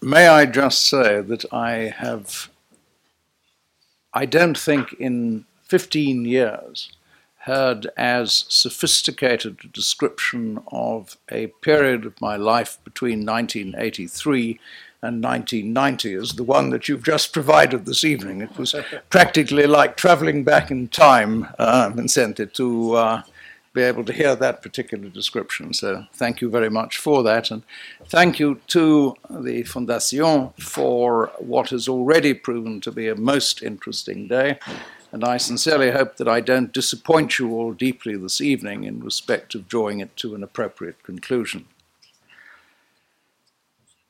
may I just say that I have, I don't think in 15 years, heard as sophisticated a description of a period of my life between 1983 and 1990 as the one that you've just provided this evening. It was practically like traveling back in time, uh, Vincente, to uh, be able to hear that particular description. So thank you very much for that. And thank you to the Fondation for what has already proven to be a most interesting day. And I sincerely hope that I don't disappoint you all deeply this evening in respect of drawing it to an appropriate conclusion.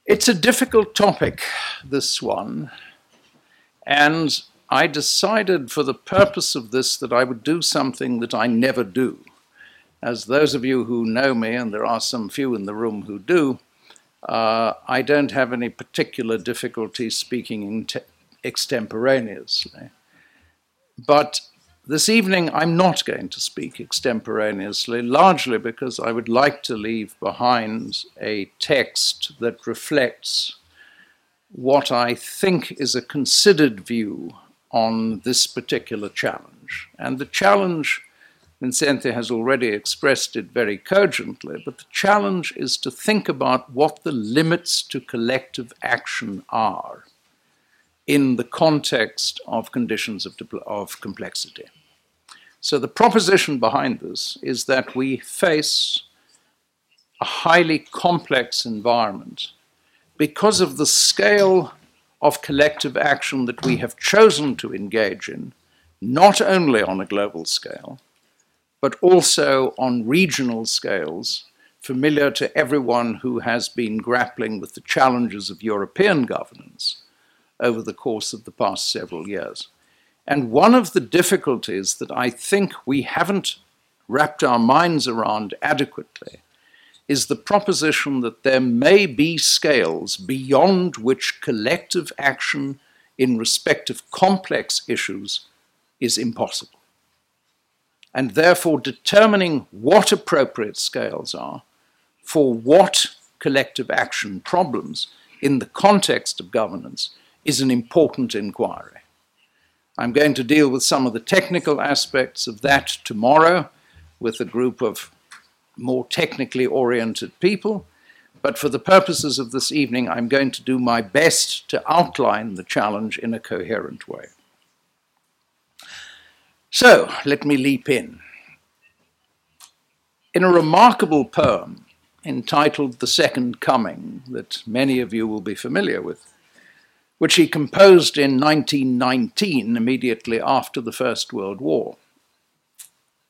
It's a difficult topic, this one, and I decided for the purpose of this that I would do something that I never do. As those of you who know me, and there are some few in the room who do, uh, I don't have any particular difficulty speaking extemporaneously. But this evening, I'm not going to speak extemporaneously, largely because I would like to leave behind a text that reflects what I think is a considered view on this particular challenge. And the challenge, Vincente has already expressed it very cogently, but the challenge is to think about what the limits to collective action are in the context of conditions of, of complexity. So the proposition behind this is that we face a highly complex environment because of the scale of collective action that we have chosen to engage in, not only on a global scale, but also on regional scales, familiar to everyone who has been grappling with the challenges of European governance over the course of the past several years. And one of the difficulties that I think we haven't wrapped our minds around adequately is the proposition that there may be scales beyond which collective action in respect of complex issues is impossible. And therefore, determining what appropriate scales are for what collective action problems in the context of governance is an important inquiry. I'm going to deal with some of the technical aspects of that tomorrow with a group of more technically oriented people. But for the purposes of this evening, I'm going to do my best to outline the challenge in a coherent way. So, let me leap in. In a remarkable poem entitled The Second Coming, that many of you will be familiar with, which he composed in 1919, immediately after the First World War.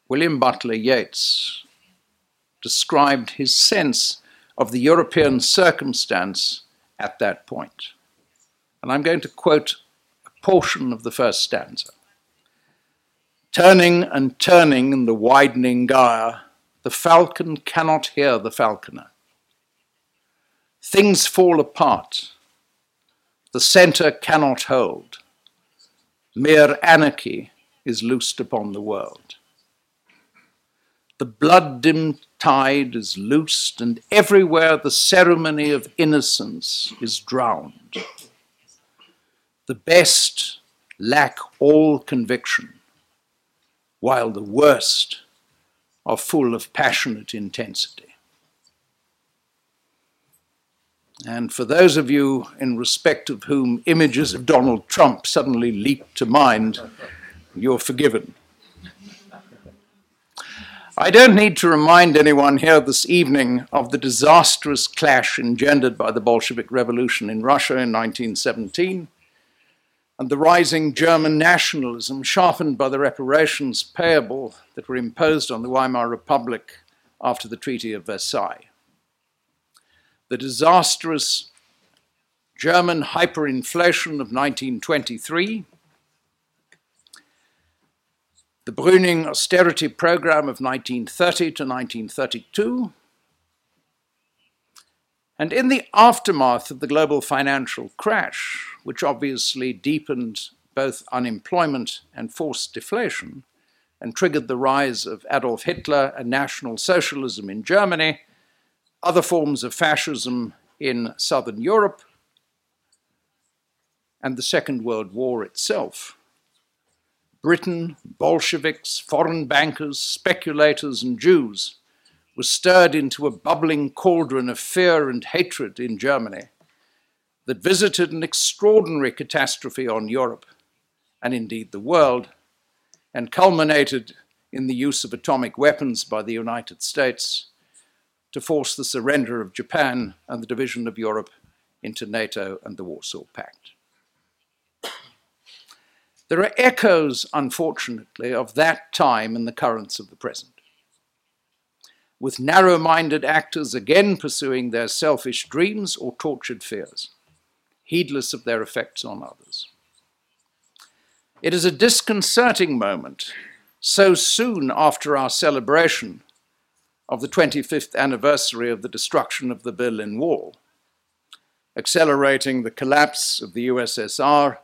William Butler Yeats described his sense of the European circumstance at that point. And I'm going to quote a portion of the first stanza. Turning and turning in the widening gyre, the falcon cannot hear the falconer. Things fall apart the center cannot hold. Mere anarchy is loosed upon the world. The blood dimmed tide is loosed, and everywhere the ceremony of innocence is drowned. The best lack all conviction, while the worst are full of passionate intensity. And for those of you in respect of whom images of Donald Trump suddenly leap to mind, you're forgiven. I don't need to remind anyone here this evening of the disastrous clash engendered by the Bolshevik Revolution in Russia in 1917 and the rising German nationalism sharpened by the reparations payable that were imposed on the Weimar Republic after the Treaty of Versailles. The disastrous German hyperinflation of 1923, the Brüning austerity program of 1930 to 1932, and in the aftermath of the global financial crash, which obviously deepened both unemployment and forced deflation, and triggered the rise of Adolf Hitler and National Socialism in Germany, other forms of fascism in southern Europe, and the Second World War itself, Britain, Bolsheviks, foreign bankers, speculators, and Jews were stirred into a bubbling cauldron of fear and hatred in Germany that visited an extraordinary catastrophe on Europe, and indeed the world, and culminated in the use of atomic weapons by the United States to force the surrender of Japan and the division of Europe into NATO and the Warsaw Pact. There are echoes, unfortunately, of that time in the currents of the present. With narrow minded actors again pursuing their selfish dreams or tortured fears, heedless of their effects on others. It is a disconcerting moment so soon after our celebration of the 25th anniversary of the destruction of the Berlin Wall, accelerating the collapse of the USSR,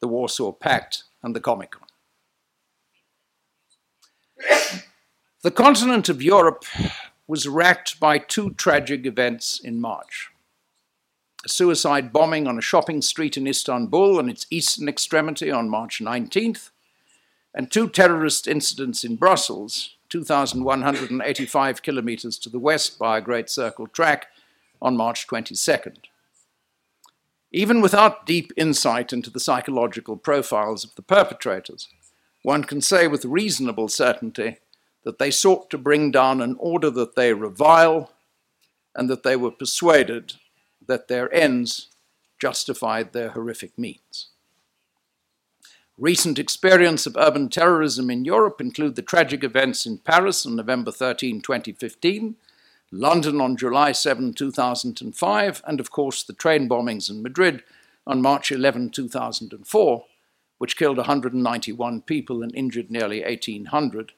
the Warsaw Pact, and the Comecon. The continent of Europe was racked by two tragic events in March. A suicide bombing on a shopping street in Istanbul on its eastern extremity on March 19th, and two terrorist incidents in Brussels, 2,185 kilometers to the west by a Great Circle track, on March 22nd. Even without deep insight into the psychological profiles of the perpetrators, one can say with reasonable certainty that they sought to bring down an order that they revile and that they were persuaded that their ends justified their horrific means. Recent experience of urban terrorism in Europe include the tragic events in Paris on November 13, 2015, London on July 7, 2005, and of course the train bombings in Madrid on March 11, 2004, which killed 191 people and injured nearly 1,800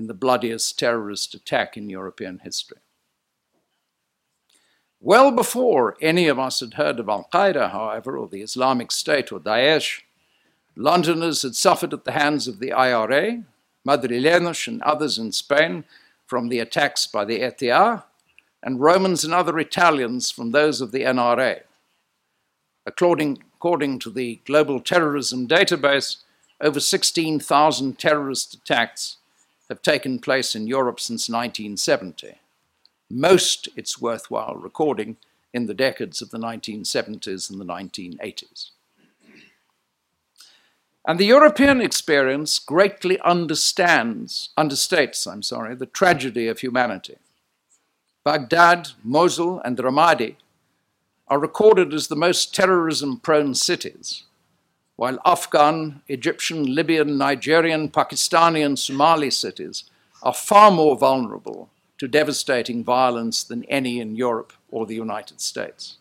in the bloodiest terrorist attack in European history. Well before any of us had heard of Al Qaeda, however, or the Islamic State or Daesh, Londoners had suffered at the hands of the IRA, Madrileños and others in Spain from the attacks by the ETA, and Romans and other Italians from those of the NRA. According, according to the Global Terrorism Database, over 16,000 terrorist attacks have taken place in Europe since 1970. Most, it's worthwhile recording, in the decades of the 1970s and the 1980s. And the European experience greatly understands, understates, I'm sorry, the tragedy of humanity. Baghdad, Mosul, and Ramadi are recorded as the most terrorism prone cities, while Afghan, Egyptian, Libyan, Nigerian, Pakistani, and Somali cities are far more vulnerable to devastating violence than any in Europe or the United States.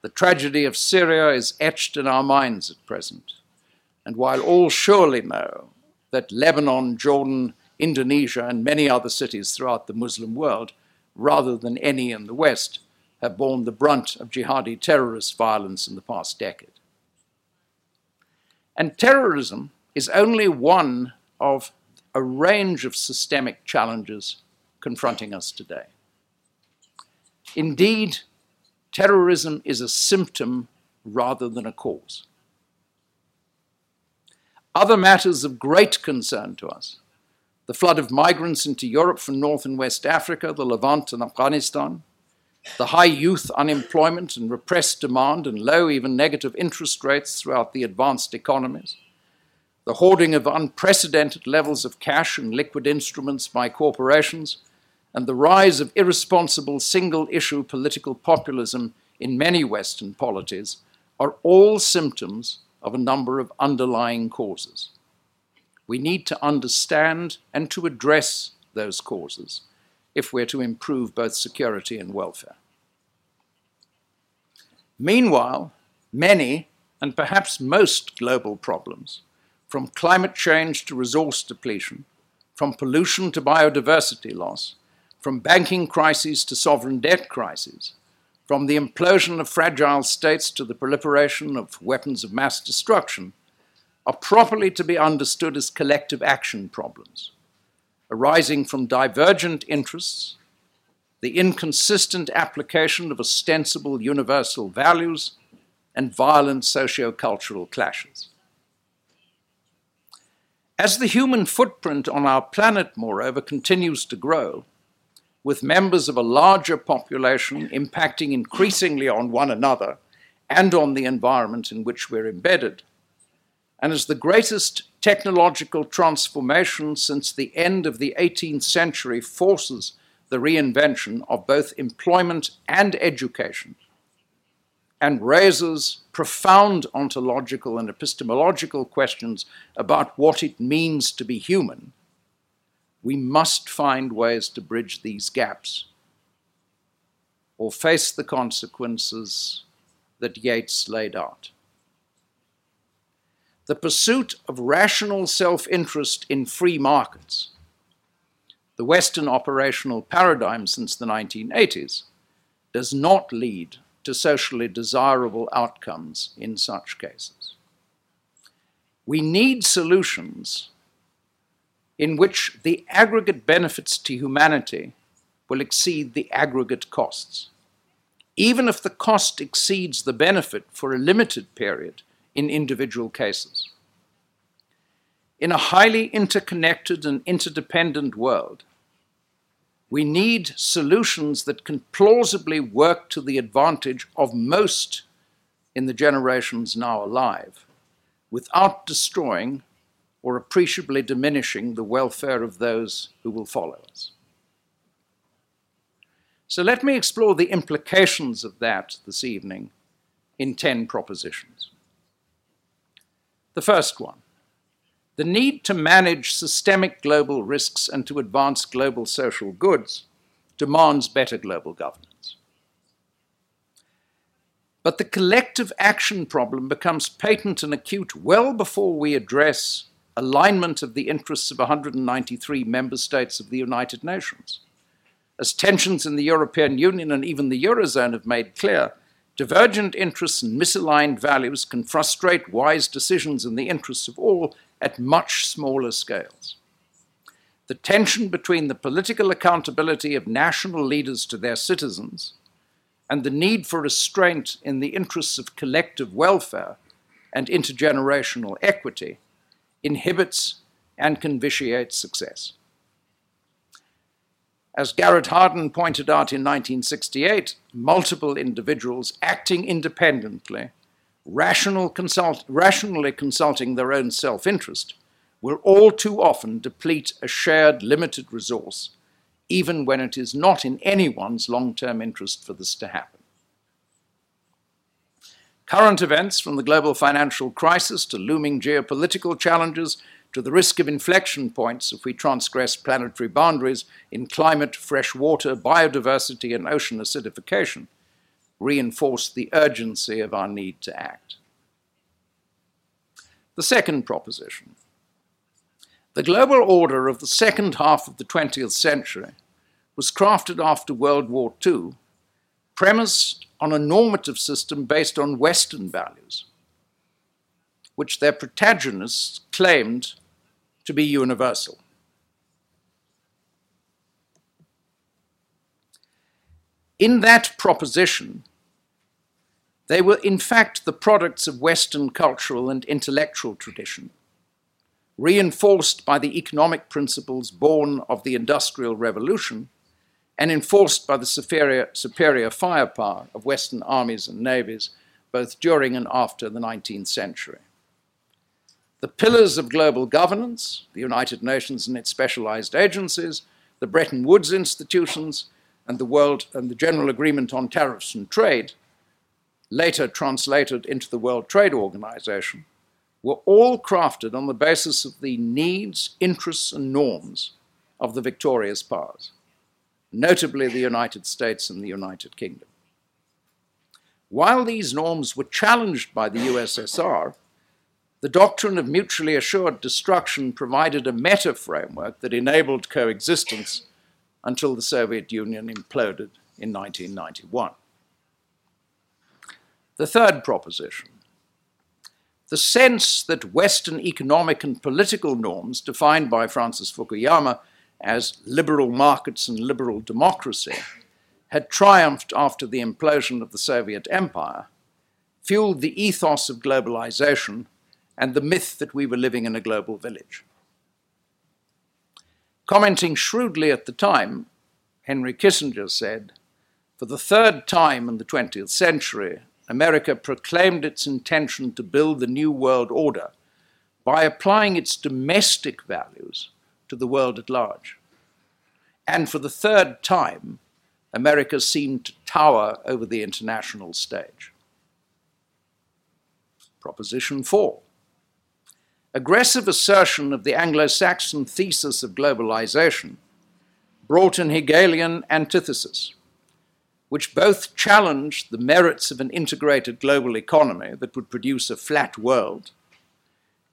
The tragedy of Syria is etched in our minds at present. And while all surely know that Lebanon, Jordan, Indonesia, and many other cities throughout the Muslim world, rather than any in the West, have borne the brunt of jihadi terrorist violence in the past decade. And terrorism is only one of a range of systemic challenges confronting us today. Indeed, terrorism is a symptom rather than a cause. Other matters of great concern to us the flood of migrants into Europe from North and West Africa, the Levant, and Afghanistan, the high youth unemployment and repressed demand and low, even negative interest rates throughout the advanced economies, the hoarding of unprecedented levels of cash and liquid instruments by corporations, and the rise of irresponsible single issue political populism in many Western polities are all symptoms of a number of underlying causes. We need to understand and to address those causes if we're to improve both security and welfare. Meanwhile, many, and perhaps most global problems, from climate change to resource depletion, from pollution to biodiversity loss, from banking crises to sovereign debt crises, from the implosion of fragile states to the proliferation of weapons of mass destruction, are properly to be understood as collective action problems, arising from divergent interests, the inconsistent application of ostensible universal values, and violent socio-cultural clashes. As the human footprint on our planet, moreover, continues to grow, with members of a larger population impacting increasingly on one another and on the environment in which we're embedded, and as the greatest technological transformation since the end of the 18th century forces the reinvention of both employment and education, and raises profound ontological and epistemological questions about what it means to be human, we must find ways to bridge these gaps or face the consequences that Yeats laid out. The pursuit of rational self interest in free markets, the Western operational paradigm since the 1980s, does not lead to socially desirable outcomes in such cases. We need solutions in which the aggregate benefits to humanity will exceed the aggregate costs, even if the cost exceeds the benefit for a limited period in individual cases. In a highly interconnected and interdependent world, we need solutions that can plausibly work to the advantage of most in the generations now alive without destroying or appreciably diminishing the welfare of those who will follow us. So let me explore the implications of that this evening in 10 propositions. The first one the need to manage systemic global risks and to advance global social goods demands better global governance. But the collective action problem becomes patent and acute well before we address alignment of the interests of 193 member states of the United Nations. As tensions in the European Union and even the Eurozone have made clear, divergent interests and misaligned values can frustrate wise decisions in the interests of all at much smaller scales. The tension between the political accountability of national leaders to their citizens and the need for restraint in the interests of collective welfare and intergenerational equity inhibits and can vitiate success. As Garrett Hardin pointed out in 1968, multiple individuals acting independently rational consult, rationally consulting their own self interest, will all too often deplete a shared limited resource, even when it is not in anyone's long term interest for this to happen. Current events, from the global financial crisis to looming geopolitical challenges to the risk of inflection points if we transgress planetary boundaries in climate, fresh water, biodiversity, and ocean acidification, reinforce the urgency of our need to act. The second proposition the global order of the second half of the 20th century was crafted after World War II, premised on a normative system based on Western values, which their protagonists claimed to be universal. In that proposition, they were, in fact, the products of Western cultural and intellectual tradition, reinforced by the economic principles born of the Industrial Revolution and enforced by the superior, superior firepower of Western armies and navies, both during and after the 19th century. The pillars of global governance, the United Nations and its specialized agencies, the Bretton Woods institutions, and the World and the General Agreement on Tariffs and Trade, later translated into the World Trade Organization, were all crafted on the basis of the needs, interests, and norms of the victorious powers, notably the United States and the United Kingdom. While these norms were challenged by the USSR, the doctrine of mutually assured destruction provided a meta framework that enabled coexistence until the Soviet Union imploded in 1991. The third proposition the sense that Western economic and political norms, defined by Francis Fukuyama as liberal markets and liberal democracy, had triumphed after the implosion of the Soviet Empire, fueled the ethos of globalization and the myth that we were living in a global village. Commenting shrewdly at the time, Henry Kissinger said, For the third time in the 20th century, America proclaimed its intention to build the New World Order by applying its domestic values to the world at large. And for the third time, America seemed to tower over the international stage. Proposition 4 aggressive assertion of the Anglo Saxon thesis of globalization brought an Hegelian antithesis, which both challenged the merits of an integrated global economy that would produce a flat world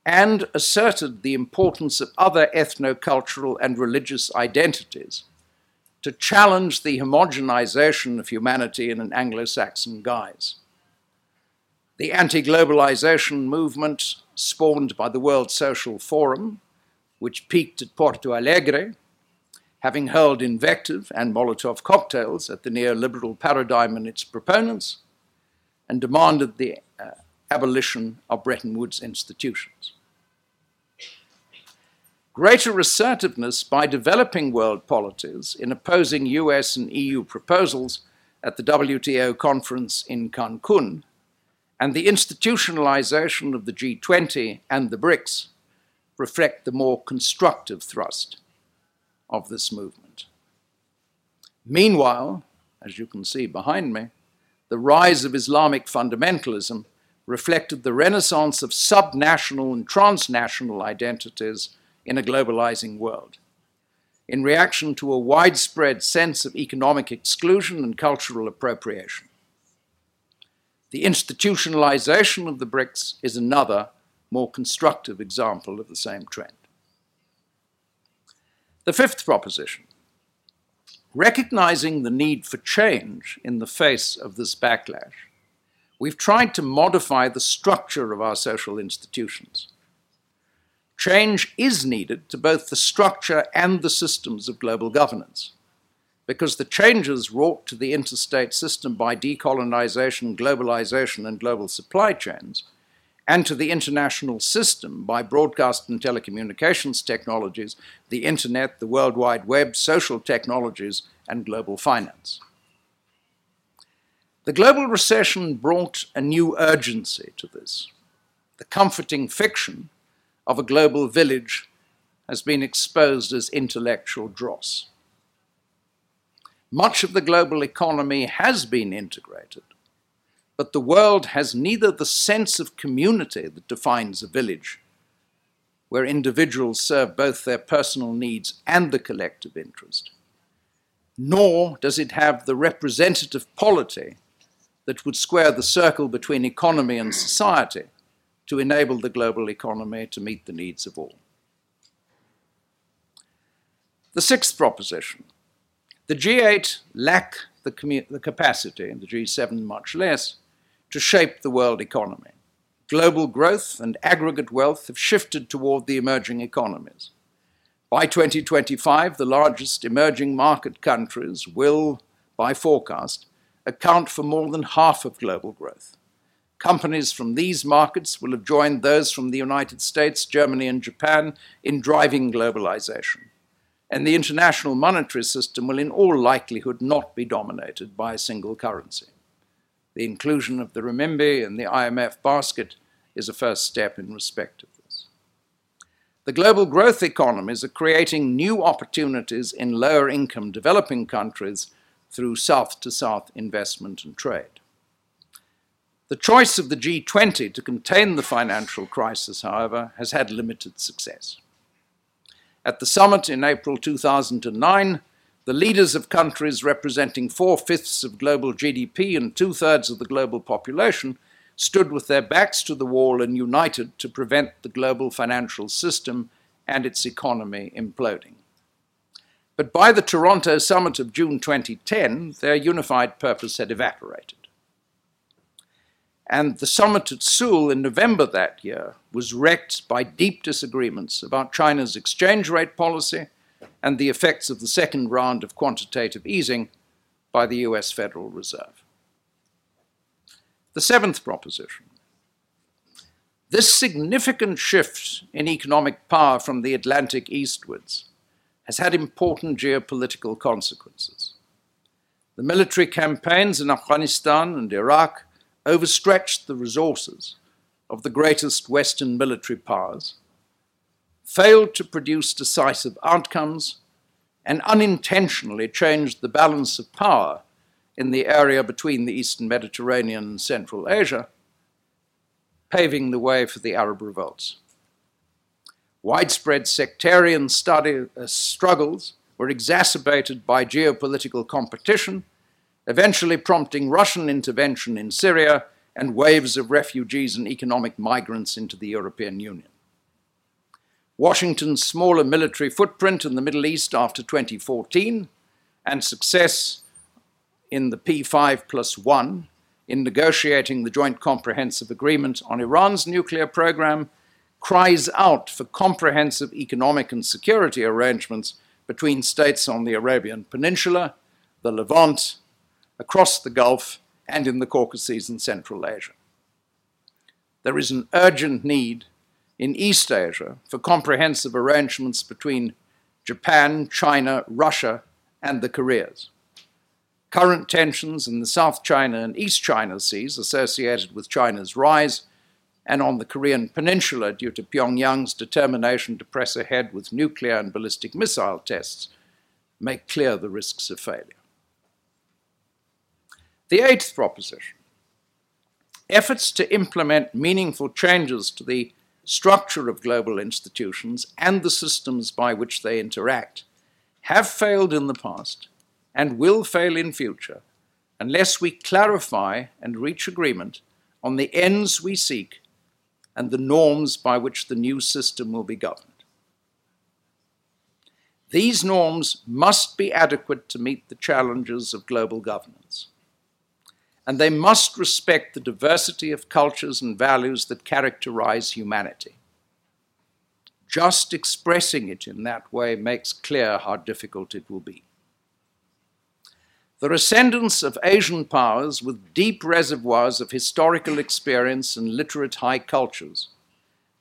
and asserted the importance of other ethno-cultural and religious identities to challenge the homogenization of humanity in an Anglo-Saxon guise. The anti-globalization movement spawned by the World Social Forum, which peaked at Porto Alegre, having hurled invective and Molotov cocktails at the neoliberal paradigm and its proponents, and demanded the uh, abolition of Bretton Woods institutions. Greater assertiveness by developing world polities in opposing US and EU proposals at the WTO conference in Cancun and the institutionalization of the G20 and the BRICS reflect the more constructive thrust of this movement. Meanwhile, as you can see behind me, the rise of Islamic fundamentalism reflected the renaissance of subnational and transnational identities in a globalizing world. In reaction to a widespread sense of economic exclusion and cultural appropriation. The institutionalization of the BRICS is another, more constructive example of the same trend. The fifth proposition recognizing the need for change in the face of this backlash, we've tried to modify the structure of our social institutions. Change is needed to both the structure and the systems of global governance because the changes wrought to the interstate system by decolonization, globalization, and global supply chains, and to the international system by broadcast and telecommunications technologies, the internet, the World Wide Web, social technologies, and global finance. The global recession brought a new urgency to this. The comforting fiction of a global village has been exposed as intellectual dross. Much of the global economy has been integrated, but the world has neither the sense of community that defines a village, where individuals serve both their personal needs and the collective interest, nor does it have the representative polity that would square the circle between economy and society to enable the global economy to meet the needs of all. The sixth proposition the G8 lack the, the capacity, and the G7 much less, to shape the world economy. Global growth and aggregate wealth have shifted toward the emerging economies. By 2025, the largest emerging market countries will, by forecast, account for more than half of global growth. Companies from these markets will have joined those from the United States, Germany, and Japan in driving globalization and the international monetary system will in all likelihood not be dominated by a single currency. The inclusion of the renminbi in the IMF basket is a first step in respect of this. The global growth economies are creating new opportunities in lower income developing countries through south to south investment and trade. The choice of the G20 to contain the financial crisis, however, has had limited success. At the summit in April 2009, the leaders of countries representing four fifths of global GDP and two thirds of the global population stood with their backs to the wall and united to prevent the global financial system and its economy imploding. But by the Toronto summit of June 2010, their unified purpose had evaporated. And the summit at Seoul in November that year was wrecked by deep disagreements about China's exchange rate policy and the effects of the second round of quantitative easing by the US Federal Reserve. The seventh proposition this significant shift in economic power from the Atlantic eastwards has had important geopolitical consequences. The military campaigns in Afghanistan and Iraq overstretched the resources of the greatest Western military powers, failed to produce decisive outcomes, and unintentionally changed the balance of power in the area between the Eastern Mediterranean and Central Asia paving the way for the Arab revolts. Widespread sectarian study, uh, struggles were exacerbated by geopolitical competition, eventually prompting Russian intervention in Syria and waves of refugees and economic migrants into the European Union. Washington's smaller military footprint in the Middle East after 2014 and success in the P5 plus 1 in negotiating the Joint Comprehensive Agreement on Iran's nuclear program cries out for comprehensive economic and security arrangements between states on the Arabian Peninsula, the Levant, across the Gulf, and in the Caucasus and Central Asia. There is an urgent need in East Asia for comprehensive arrangements between Japan, China, Russia, and the Koreas. Current tensions in the South China and East China Seas associated with China's rise and on the Korean Peninsula due to Pyongyang's determination to press ahead with nuclear and ballistic missile tests make clear the risks of failure. The eighth proposition efforts to implement meaningful changes to the structure of global institutions and the systems by which they interact have failed in the past and will fail in future unless we clarify and reach agreement on the ends we seek and the norms by which the new system will be governed. These norms must be adequate to meet the challenges of global governance. And they must respect the diversity of cultures and values that characterize humanity. Just expressing it in that way makes clear how difficult it will be. The ascendance of Asian powers with deep reservoirs of historical experience and literate high cultures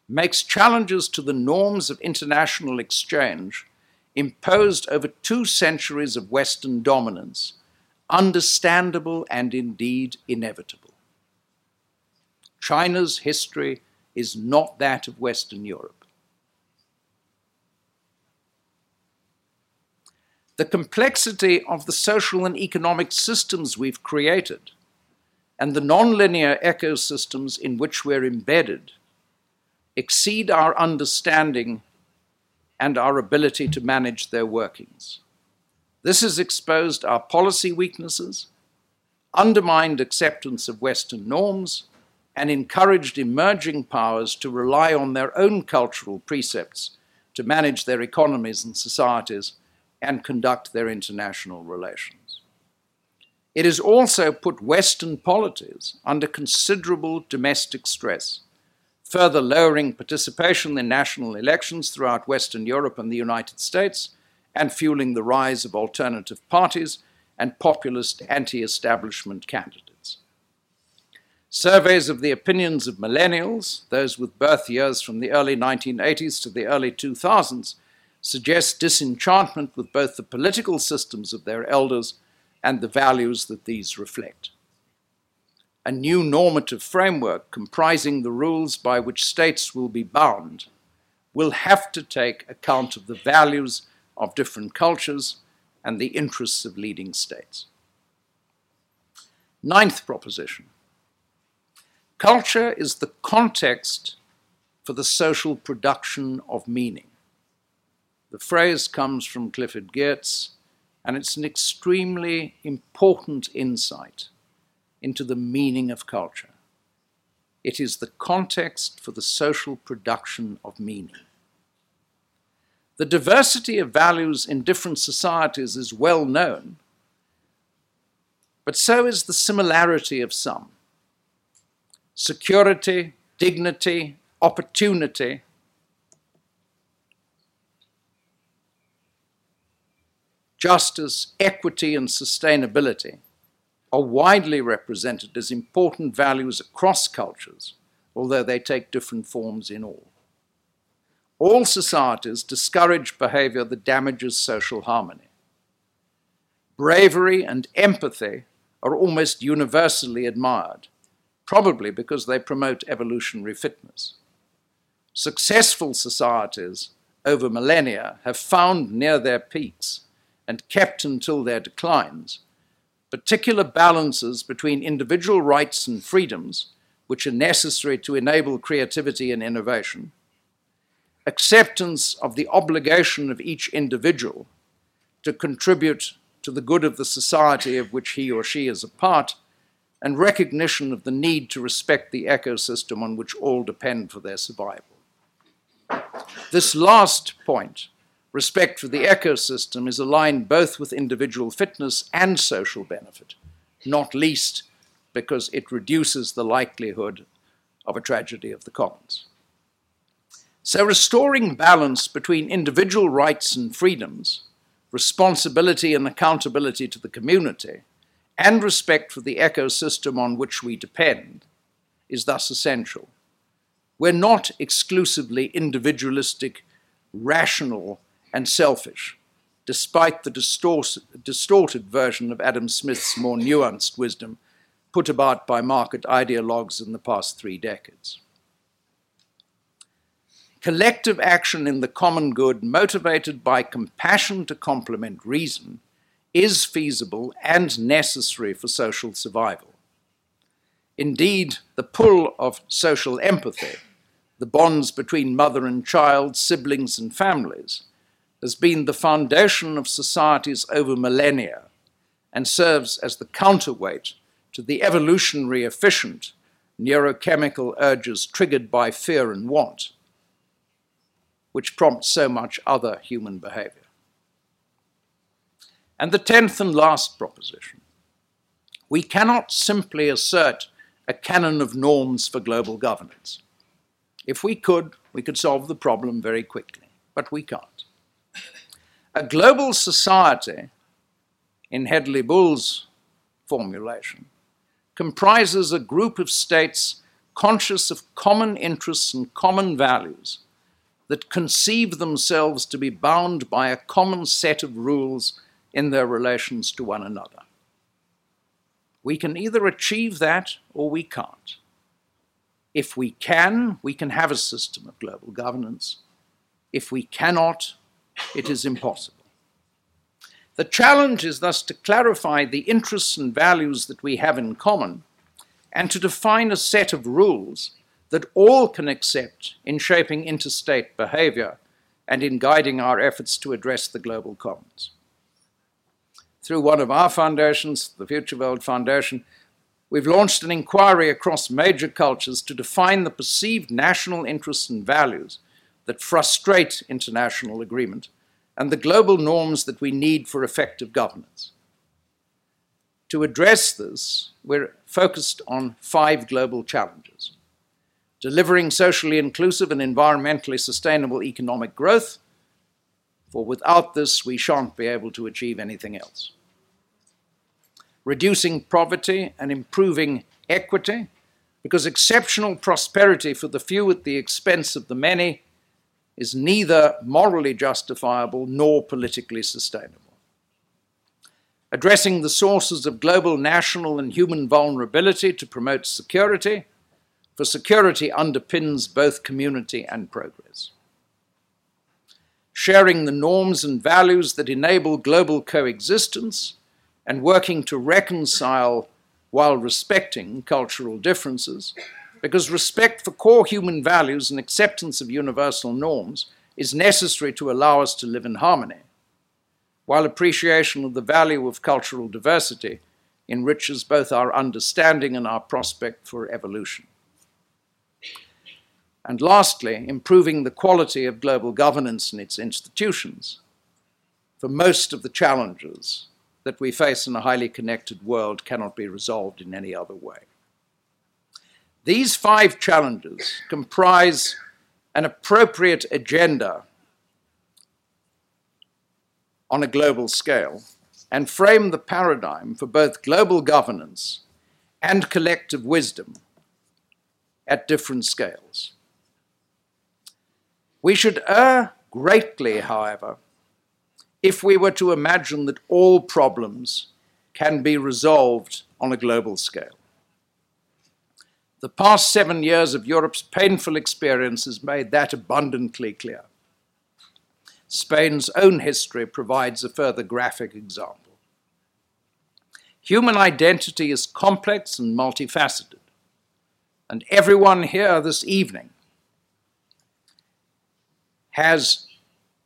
makes challenges to the norms of international exchange imposed over two centuries of Western dominance understandable and indeed inevitable. China's history is not that of Western Europe. the complexity of the social and economic systems we've created and the nonlinear ecosystems in which we're embedded exceed our understanding and our ability to manage their workings. This has exposed our policy weaknesses, undermined acceptance of Western norms, and encouraged emerging powers to rely on their own cultural precepts to manage their economies and societies and conduct their international relations. It has also put Western polities under considerable domestic stress, further lowering participation in national elections throughout Western Europe and the United States, and fueling the rise of alternative parties and populist anti establishment candidates. Surveys of the opinions of millennials, those with birth years from the early 1980s to the early 2000s, suggest disenchantment with both the political systems of their elders and the values that these reflect. A new normative framework comprising the rules by which states will be bound will have to take account of the values of different cultures and the interests of leading states. Ninth proposition culture is the context for the social production of meaning. The phrase comes from Clifford Geertz, and it's an extremely important insight into the meaning of culture. It is the context for the social production of meaning. The diversity of values in different societies is well known, but so is the similarity of some. Security, dignity, opportunity justice, equity, and sustainability are widely represented as important values across cultures, although they take different forms in all. All societies discourage behavior that damages social harmony. Bravery and empathy are almost universally admired, probably because they promote evolutionary fitness. Successful societies over millennia have found near their peaks and kept until their declines particular balances between individual rights and freedoms, which are necessary to enable creativity and innovation, acceptance of the obligation of each individual to contribute to the good of the society of which he or she is a part, and recognition of the need to respect the ecosystem on which all depend for their survival. This last point respect for the ecosystem is aligned both with individual fitness and social benefit, not least because it reduces the likelihood of a tragedy of the commons. So, restoring balance between individual rights and freedoms, responsibility and accountability to the community, and respect for the ecosystem on which we depend is thus essential. We're not exclusively individualistic, rational and selfish, despite the distorted version of Adam Smith's more nuanced wisdom put about by market ideologues in the past three decades. Collective action in the common good, motivated by compassion to complement reason, is feasible and necessary for social survival. Indeed, the pull of social empathy, the bonds between mother and child, siblings and families, has been the foundation of societies over millennia and serves as the counterweight to the evolutionary efficient neurochemical urges triggered by fear and want, which prompts so much other human behavior. And the tenth and last proposition we cannot simply assert a canon of norms for global governance. If we could, we could solve the problem very quickly, but we can't. A global society, in Hedley Bull's formulation, comprises a group of states conscious of common interests and common values that conceive themselves to be bound by a common set of rules in their relations to one another. We can either achieve that or we can't. If we can, we can have a system of global governance. If we cannot, it is impossible. The challenge is thus to clarify the interests and values that we have in common and to define a set of rules that all can accept in shaping interstate behavior and in guiding our efforts to address the global commons. Through one of our foundations, the Future World Foundation, we've launched an inquiry across major cultures to define the perceived national interests and values that frustrate international agreement and the global norms that we need for effective governance. To address this, we're focused on five global challenges delivering socially inclusive and environmentally sustainable economic growth, for without this, we shan't be able to achieve anything else. Reducing poverty and improving equity, because exceptional prosperity for the few at the expense of the many is neither morally justifiable nor politically sustainable. Addressing the sources of global, national, and human vulnerability to promote security, for security underpins both community and progress. Sharing the norms and values that enable global coexistence and working to reconcile while respecting cultural differences because respect for core human values and acceptance of universal norms is necessary to allow us to live in harmony, while appreciation of the value of cultural diversity enriches both our understanding and our prospect for evolution. And lastly, improving the quality of global governance and its institutions. For most of the challenges that we face in a highly connected world cannot be resolved in any other way. These five challenges comprise an appropriate agenda on a global scale and frame the paradigm for both global governance and collective wisdom at different scales. We should err greatly, however, if we were to imagine that all problems can be resolved on a global scale. The past seven years of Europe's painful experiences made that abundantly clear. Spain's own history provides a further graphic example. Human identity is complex and multifaceted, and everyone here this evening has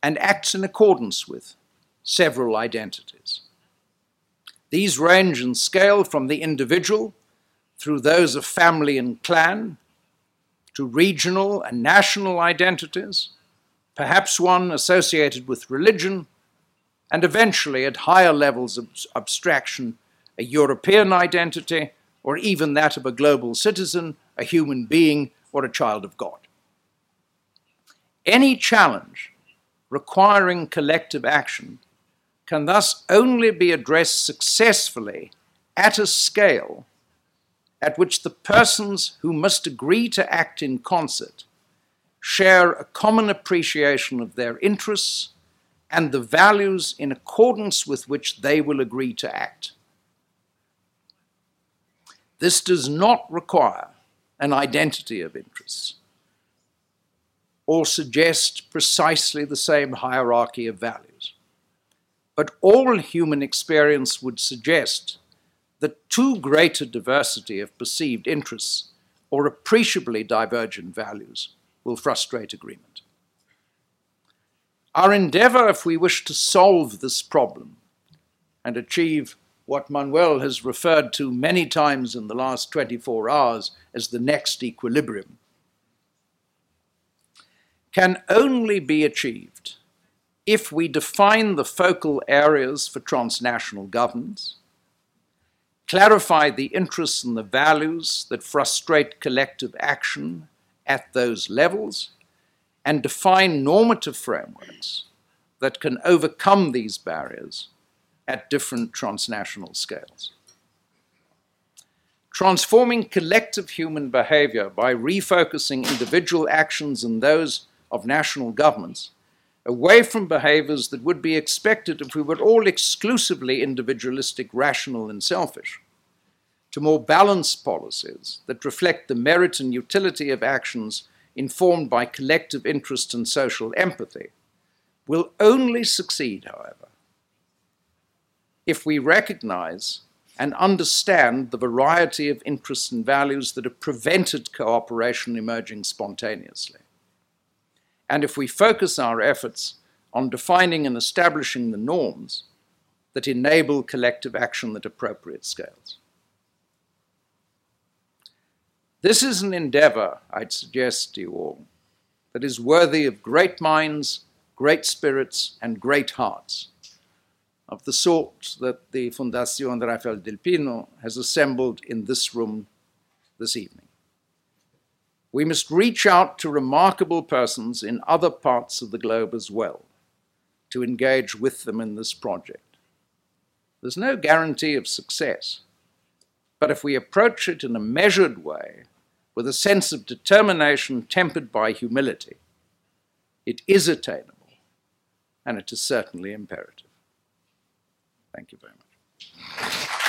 and acts in accordance with several identities. These range in scale from the individual through those of family and clan to regional and national identities, perhaps one associated with religion, and eventually at higher levels of abstraction, a European identity, or even that of a global citizen, a human being, or a child of God. Any challenge requiring collective action can thus only be addressed successfully at a scale at which the persons who must agree to act in concert share a common appreciation of their interests and the values in accordance with which they will agree to act. This does not require an identity of interests or suggest precisely the same hierarchy of values. But all human experience would suggest that too great a diversity of perceived interests or appreciably divergent values will frustrate agreement. Our endeavor, if we wish to solve this problem and achieve what Manuel has referred to many times in the last 24 hours as the next equilibrium, can only be achieved if we define the focal areas for transnational governance, clarify the interests and the values that frustrate collective action at those levels, and define normative frameworks that can overcome these barriers at different transnational scales. Transforming collective human behavior by refocusing individual actions and those of national governments away from behaviors that would be expected if we were all exclusively individualistic, rational, and selfish, to more balanced policies that reflect the merit and utility of actions informed by collective interest and social empathy, will only succeed, however, if we recognize and understand the variety of interests and values that have prevented cooperation emerging spontaneously and if we focus our efforts on defining and establishing the norms that enable collective action at appropriate scales. This is an endeavor, I'd suggest to you all, that is worthy of great minds, great spirits, and great hearts, of the sort that the Fundación Rafael del Pino has assembled in this room this evening. We must reach out to remarkable persons in other parts of the globe as well to engage with them in this project. There's no guarantee of success, but if we approach it in a measured way, with a sense of determination tempered by humility, it is attainable and it is certainly imperative. Thank you very much.